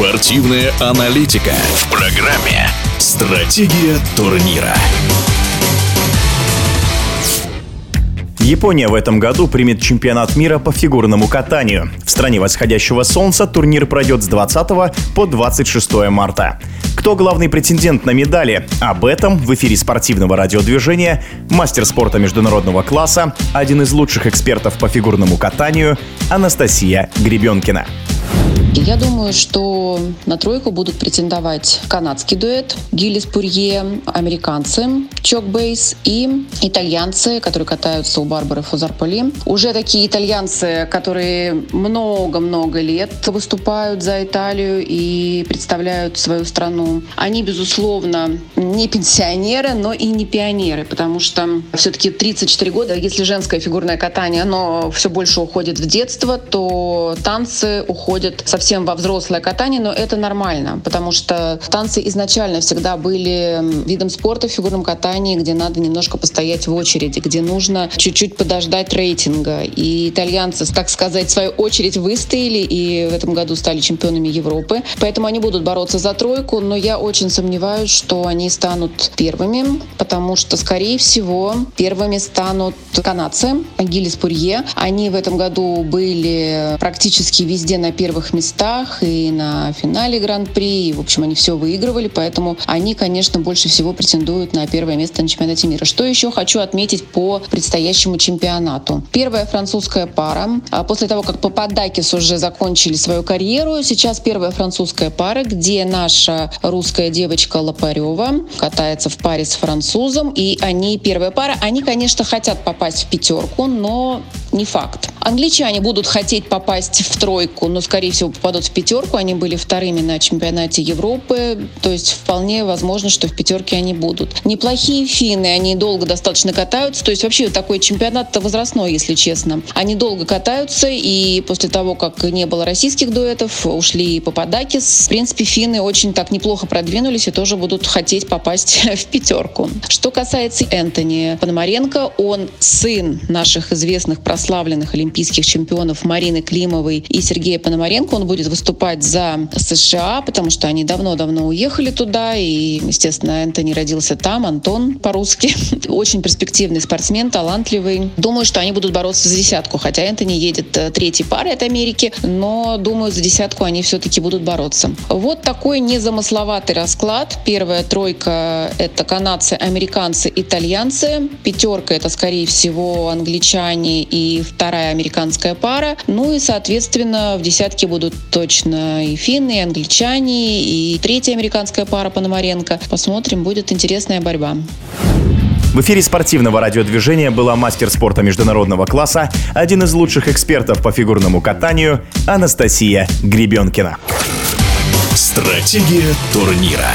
Спортивная аналитика в программе «Стратегия турнира». Япония в этом году примет чемпионат мира по фигурному катанию. В стране восходящего солнца турнир пройдет с 20 по 26 марта. Кто главный претендент на медали? Об этом в эфире спортивного радиодвижения мастер спорта международного класса, один из лучших экспертов по фигурному катанию Анастасия Гребенкина. Я думаю, что на тройку будут претендовать канадский дуэт Гиллис Пурье, американцы Чок Бейс и итальянцы, которые катаются у Барбары Фузарполи. Уже такие итальянцы, которые много-много лет выступают за Италию и представляют свою страну. Они, безусловно, не пенсионеры, но и не пионеры, потому что все-таки 34 года, если женское фигурное катание, оно все больше уходит в детство, то танцы уходят совсем совсем во взрослое катание, но это нормально, потому что танцы изначально всегда были видом спорта в фигурном катании, где надо немножко постоять в очереди, где нужно чуть-чуть подождать рейтинга. И итальянцы, так сказать, свою очередь выстояли и в этом году стали чемпионами Европы. Поэтому они будут бороться за тройку, но я очень сомневаюсь, что они станут первыми, потому что, скорее всего, первыми станут канадцы, Гиллис Пурье. Они в этом году были практически везде на первых местах местах и на финале Гран-при. В общем, они все выигрывали, поэтому они, конечно, больше всего претендуют на первое место на чемпионате мира. Что еще хочу отметить по предстоящему чемпионату? Первая французская пара. А после того, как Пападакис уже закончили свою карьеру, сейчас первая французская пара, где наша русская девочка Лопарева катается в паре с французом, и они первая пара. Они, конечно, хотят попасть в пятерку, но не факт. Англичане будут хотеть попасть в тройку, но, скорее всего, попадут в пятерку. Они были вторыми на чемпионате Европы, то есть вполне возможно, что в пятерке они будут. Неплохие финны, они долго достаточно катаются, то есть вообще такой чемпионат-то возрастной, если честно. Они долго катаются, и после того, как не было российских дуэтов, ушли Пападакис. В принципе, финны очень так неплохо продвинулись и тоже будут хотеть попасть в пятерку. Что касается Энтони Пономаренко, он сын наших известных прославленных олимпийских чемпионов Марины Климовой и Сергея Пономаренко. Он будет выступать за США, потому что они давно-давно уехали туда, и, естественно, Энтони родился там, Антон по-русски. Очень перспективный спортсмен, талантливый. Думаю, что они будут бороться за десятку, хотя Энтони едет э, третьей парой от Америки, но, думаю, за десятку они все-таки будут бороться. Вот такой незамысловатый расклад. Первая тройка — это канадцы, американцы, итальянцы. Пятерка — это, скорее всего, англичане и вторая американская пара. Ну и, соответственно, в десятке будут точно и финны, и англичане, и третья американская пара Пономаренко. Посмотрим, будет интересная борьба. В эфире спортивного радиодвижения была мастер спорта международного класса, один из лучших экспертов по фигурному катанию Анастасия Гребенкина. Стратегия турнира.